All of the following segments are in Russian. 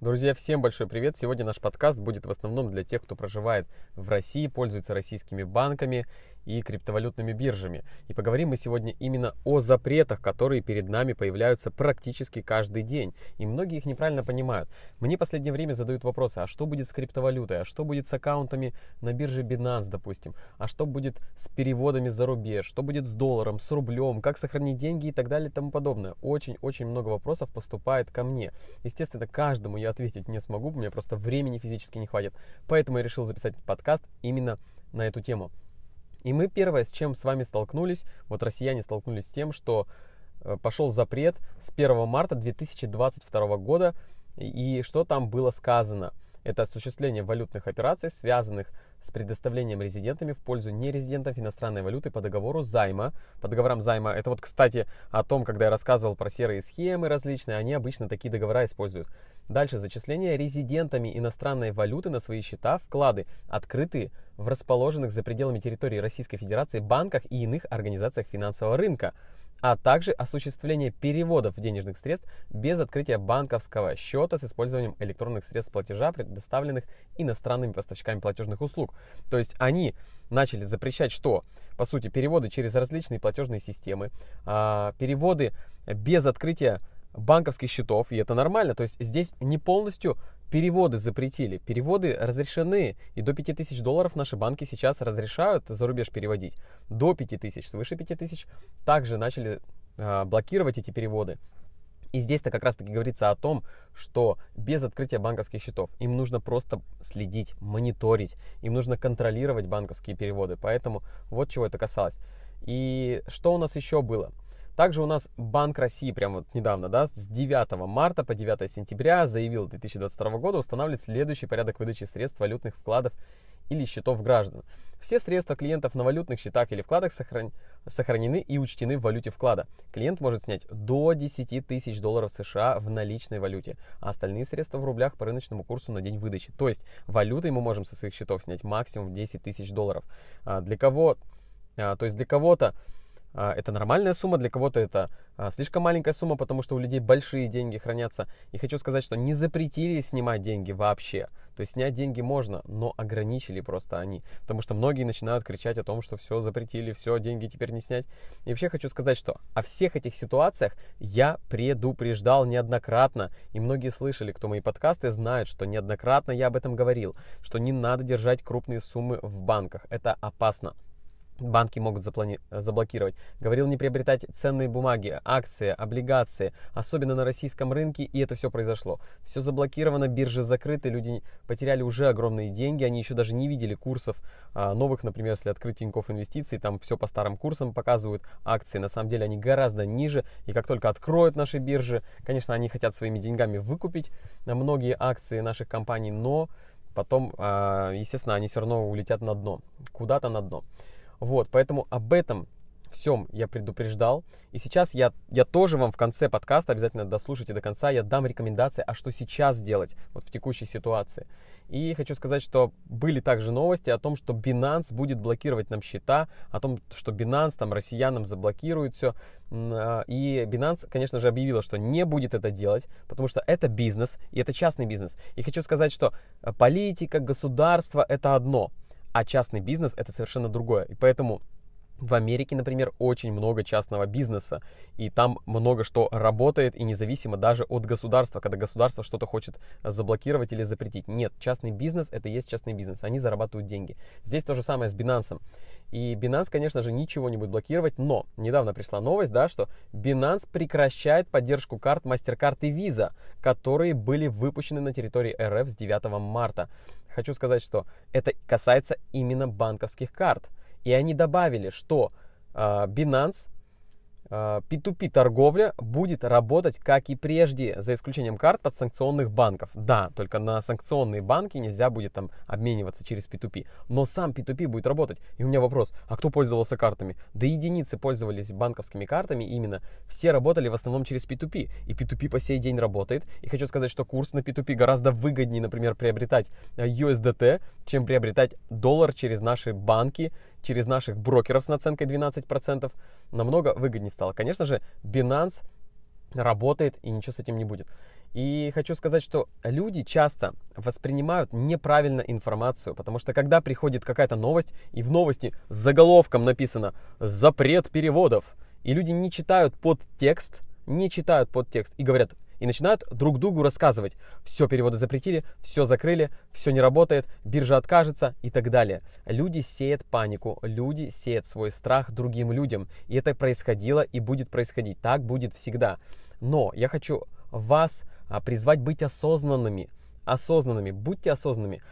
Друзья, всем большой привет! Сегодня наш подкаст будет в основном для тех, кто проживает в России, пользуется российскими банками и криптовалютными биржами. И поговорим мы сегодня именно о запретах, которые перед нами появляются практически каждый день. И многие их неправильно понимают. Мне в последнее время задают вопросы, а что будет с криптовалютой, а что будет с аккаунтами на бирже Binance, допустим, а что будет с переводами за рубеж, что будет с долларом, с рублем, как сохранить деньги и так далее и тому подобное. Очень-очень много вопросов поступает ко мне. Естественно, каждому я ответить не смогу, меня просто времени физически не хватит. Поэтому я решил записать подкаст именно на эту тему. И мы первое, с чем с вами столкнулись, вот россияне столкнулись с тем, что э, пошел запрет с 1 марта 2022 года, и что там было сказано. Это осуществление валютных операций, связанных с предоставлением резидентами в пользу нерезидентов иностранной валюты по договору займа. По договорам займа, это вот, кстати, о том, когда я рассказывал про серые схемы различные, они обычно такие договора используют. Дальше, зачисление резидентами иностранной валюты на свои счета, вклады, открытые в расположенных за пределами территории Российской Федерации банках и иных организациях финансового рынка а также осуществление переводов денежных средств без открытия банковского счета с использованием электронных средств платежа, предоставленных иностранными поставщиками платежных услуг. То есть они начали запрещать что? По сути, переводы через различные платежные системы, а, переводы без открытия банковских счетов, и это нормально. То есть здесь не полностью переводы запретили. Переводы разрешены, и до 5000 долларов наши банки сейчас разрешают за рубеж переводить. До 5000, свыше 5000 также начали э, блокировать эти переводы. И здесь-то как раз-таки говорится о том, что без открытия банковских счетов им нужно просто следить, мониторить, им нужно контролировать банковские переводы. Поэтому вот чего это касалось. И что у нас еще было? Также у нас Банк России прямо вот недавно, да, с 9 марта по 9 сентября заявил 2022 года устанавливать следующий порядок выдачи средств валютных вкладов или счетов граждан. Все средства клиентов на валютных счетах или вкладах сохран... сохранены и учтены в валюте вклада. Клиент может снять до 10 тысяч долларов США в наличной валюте, а остальные средства в рублях по рыночному курсу на день выдачи. То есть валютой мы можем со своих счетов снять максимум 10 тысяч долларов. А для кого, а, то есть для кого-то это нормальная сумма, для кого-то это а, слишком маленькая сумма, потому что у людей большие деньги хранятся. И хочу сказать, что не запретили снимать деньги вообще. То есть снять деньги можно, но ограничили просто они. Потому что многие начинают кричать о том, что все запретили, все, деньги теперь не снять. И вообще хочу сказать, что о всех этих ситуациях я предупреждал неоднократно. И многие слышали, кто мои подкасты, знают, что неоднократно я об этом говорил. Что не надо держать крупные суммы в банках. Это опасно банки могут заплани... заблокировать. Говорил не приобретать ценные бумаги, акции, облигации, особенно на российском рынке, и это все произошло. Все заблокировано, биржи закрыты, люди потеряли уже огромные деньги, они еще даже не видели курсов а, новых, например, если открыть Тинькофф Инвестиции, там все по старым курсам показывают, акции, на самом деле они гораздо ниже, и как только откроют наши биржи, конечно, они хотят своими деньгами выкупить многие акции наших компаний, но потом, а, естественно, они все равно улетят на дно, куда-то на дно. Вот, поэтому об этом всем я предупреждал. И сейчас я, я тоже вам в конце подкаста, обязательно дослушайте до конца, я дам рекомендации, а что сейчас сделать вот в текущей ситуации. И хочу сказать, что были также новости о том, что Binance будет блокировать нам счета, о том, что Binance там россиянам заблокирует все. А, и Binance, конечно же, объявила, что не будет это делать, потому что это бизнес, и это частный бизнес. И хочу сказать, что политика, государство – это одно – а частный бизнес это совершенно другое. И поэтому в Америке, например, очень много частного бизнеса, и там много что работает, и независимо даже от государства, когда государство что-то хочет заблокировать или запретить. Нет, частный бизнес это и есть частный бизнес, они зарабатывают деньги. Здесь то же самое с Binance. И Binance, конечно же, ничего не будет блокировать, но недавно пришла новость, да, что Binance прекращает поддержку карт MasterCard и Visa, которые были выпущены на территории РФ с 9 марта. Хочу сказать, что это касается именно банковских карт. И они добавили, что э, Binance P2P а, торговля будет работать как и прежде, за исключением карт подсанкционных банков. Да, только на санкционные банки нельзя будет там обмениваться через P2P. Но сам P2P будет работать. И у меня вопрос, а кто пользовался картами? Да единицы пользовались банковскими картами именно. Все работали в основном через P2P. И P2P по сей день работает. И хочу сказать, что курс на P2P гораздо выгоднее, например, приобретать USDT, чем приобретать доллар через наши банки, через наших брокеров с наценкой 12%. Намного выгоднее стало. Конечно же, Binance работает и ничего с этим не будет. И хочу сказать, что люди часто воспринимают неправильно информацию, потому что когда приходит какая-то новость, и в новости с заголовком написано «Запрет переводов», и люди не читают подтекст, не читают подтекст и говорят, и начинают друг другу рассказывать. Все, переводы запретили, все закрыли, все не работает, биржа откажется и так далее. Люди сеют панику, люди сеют свой страх другим людям. И это происходило и будет происходить. Так будет всегда. Но я хочу вас а, призвать быть осознанными. Осознанными. Будьте осознанными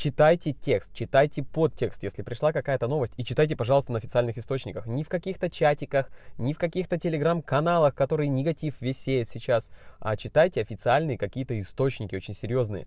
читайте текст, читайте подтекст, если пришла какая-то новость, и читайте, пожалуйста, на официальных источниках. Не в каких-то чатиках, не в каких-то телеграм-каналах, которые негатив весь сеет сейчас, а читайте официальные какие-то источники очень серьезные.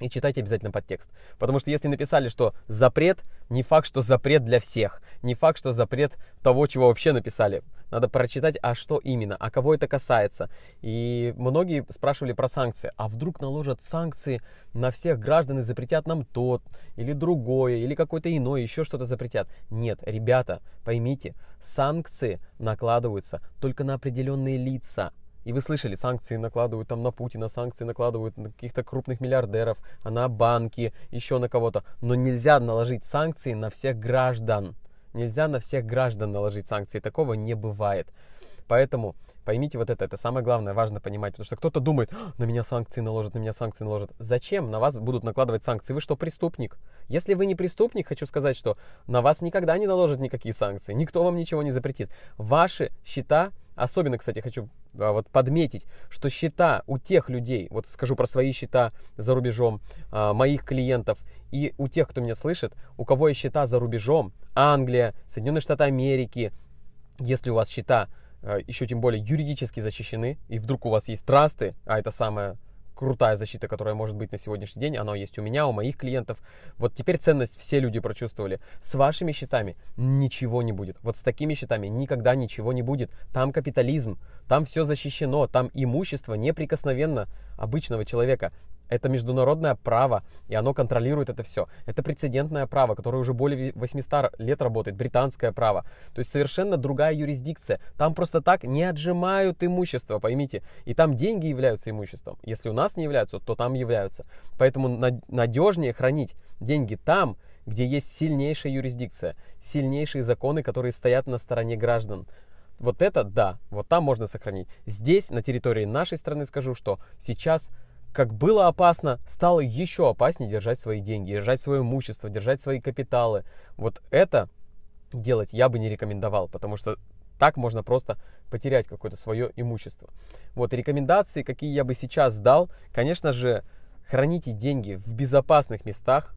И читайте обязательно подтекст. Потому что если написали, что запрет, не факт, что запрет для всех. Не факт, что запрет того, чего вообще написали. Надо прочитать, а что именно, а кого это касается. И многие спрашивали про санкции. А вдруг наложат санкции на всех граждан и запретят нам тот, или другое, или какое-то иное, еще что-то запретят. Нет, ребята, поймите, санкции накладываются только на определенные лица. И вы слышали, санкции накладывают там на Путина, санкции накладывают на каких-то крупных миллиардеров, на банки, еще на кого-то. Но нельзя наложить санкции на всех граждан. Нельзя на всех граждан наложить санкции. Такого не бывает. Поэтому поймите вот это, это самое главное, важно понимать, потому что кто-то думает, на меня санкции наложат, на меня санкции наложат. Зачем на вас будут накладывать санкции? Вы что, преступник? Если вы не преступник, хочу сказать, что на вас никогда не наложат никакие санкции, никто вам ничего не запретит. Ваши счета Особенно, кстати, хочу а, вот подметить, что счета у тех людей, вот скажу про свои счета за рубежом, а, моих клиентов и у тех, кто меня слышит, у кого есть счета за рубежом, Англия, Соединенные Штаты Америки, если у вас счета а, еще тем более юридически защищены, и вдруг у вас есть трасты, а это самое крутая защита, которая может быть на сегодняшний день, она есть у меня, у моих клиентов. Вот теперь ценность все люди прочувствовали. С вашими счетами ничего не будет. Вот с такими счетами никогда ничего не будет. Там капитализм, там все защищено, там имущество неприкосновенно обычного человека. Это международное право, и оно контролирует это все. Это прецедентное право, которое уже более 800 лет работает, британское право. То есть совершенно другая юрисдикция. Там просто так не отжимают имущество, поймите. И там деньги являются имуществом. Если у нас не являются, то там являются. Поэтому надежнее хранить деньги там, где есть сильнейшая юрисдикция, сильнейшие законы, которые стоят на стороне граждан. Вот это да, вот там можно сохранить. Здесь, на территории нашей страны, скажу, что сейчас как было опасно, стало еще опаснее держать свои деньги, держать свое имущество, держать свои капиталы. Вот это делать я бы не рекомендовал, потому что так можно просто потерять какое-то свое имущество. Вот рекомендации, какие я бы сейчас дал, конечно же, храните деньги в безопасных местах,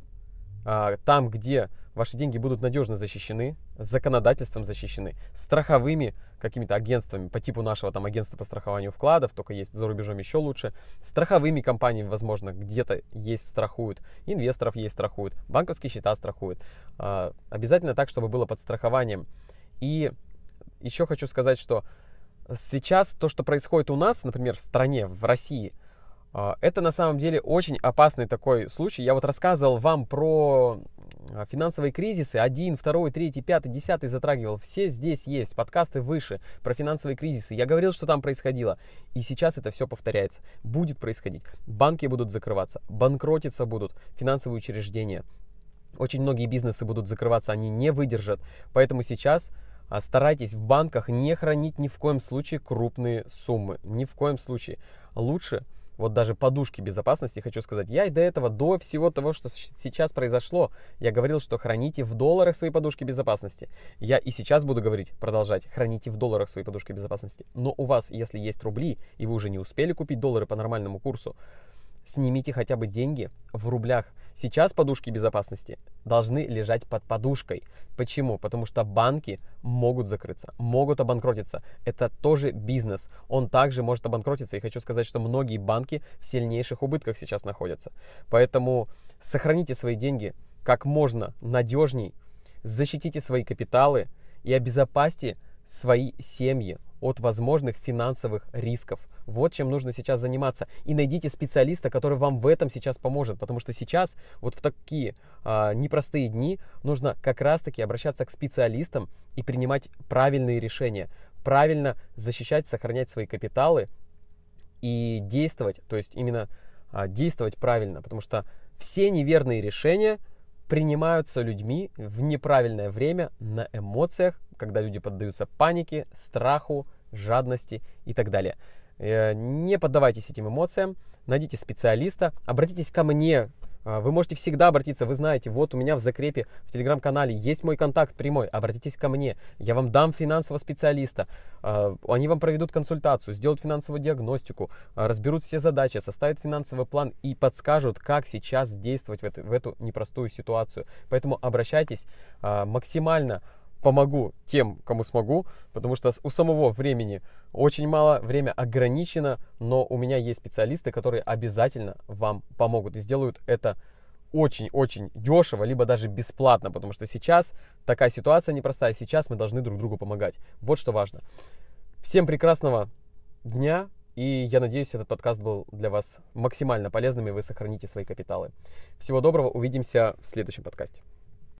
там, где ваши деньги будут надежно защищены, законодательством защищены, страховыми какими-то агентствами по типу нашего там агентства по страхованию вкладов, только есть за рубежом еще лучше, страховыми компаниями, возможно, где-то есть страхуют, инвесторов есть страхуют, банковские счета страхуют. А, обязательно так, чтобы было под страхованием. И еще хочу сказать, что сейчас то, что происходит у нас, например, в стране, в России – а, это на самом деле очень опасный такой случай. Я вот рассказывал вам про а, финансовые кризисы. Один, второй, третий, пятый, десятый затрагивал. Все здесь есть. Подкасты выше про финансовые кризисы. Я говорил, что там происходило. И сейчас это все повторяется. Будет происходить. Банки будут закрываться. Банкротиться будут. Финансовые учреждения. Очень многие бизнесы будут закрываться. Они не выдержат. Поэтому сейчас а, старайтесь в банках не хранить ни в коем случае крупные суммы. Ни в коем случае. Лучше вот даже подушки безопасности, хочу сказать, я и до этого, до всего того, что сейчас произошло, я говорил, что храните в долларах свои подушки безопасности. Я и сейчас буду говорить, продолжать, храните в долларах свои подушки безопасности. Но у вас, если есть рубли, и вы уже не успели купить доллары по нормальному курсу, снимите хотя бы деньги в рублях. Сейчас подушки безопасности должны лежать под подушкой. Почему? Потому что банки могут закрыться, могут обанкротиться. Это тоже бизнес. Он также может обанкротиться. И хочу сказать, что многие банки в сильнейших убытках сейчас находятся. Поэтому сохраните свои деньги как можно надежней, защитите свои капиталы и обезопасьте свои семьи от возможных финансовых рисков. Вот чем нужно сейчас заниматься. И найдите специалиста, который вам в этом сейчас поможет. Потому что сейчас, вот в такие а, непростые дни, нужно как раз-таки обращаться к специалистам и принимать правильные решения. Правильно защищать, сохранять свои капиталы и действовать, то есть именно а, действовать правильно, потому что все неверные решения принимаются людьми в неправильное время на эмоциях, когда люди поддаются панике, страху, жадности и так далее. Э, не поддавайтесь этим эмоциям, найдите специалиста, обратитесь ко мне, а, вы можете всегда обратиться, вы знаете, вот у меня в закрепе в телеграм-канале есть мой контакт прямой, обратитесь ко мне, я вам дам финансового специалиста, а, они вам проведут консультацию, сделают финансовую диагностику, разберут все задачи, составят финансовый план и подскажут, как сейчас действовать в, это, в эту непростую ситуацию. Поэтому обращайтесь максимально помогу тем, кому смогу, потому что у самого времени очень мало, время ограничено, но у меня есть специалисты, которые обязательно вам помогут и сделают это очень-очень дешево, либо даже бесплатно, потому что сейчас такая ситуация непростая, сейчас мы должны друг другу помогать. Вот что важно. Всем прекрасного дня, и я надеюсь, этот подкаст был для вас максимально полезным, и вы сохраните свои капиталы. Всего доброго, увидимся в следующем подкасте.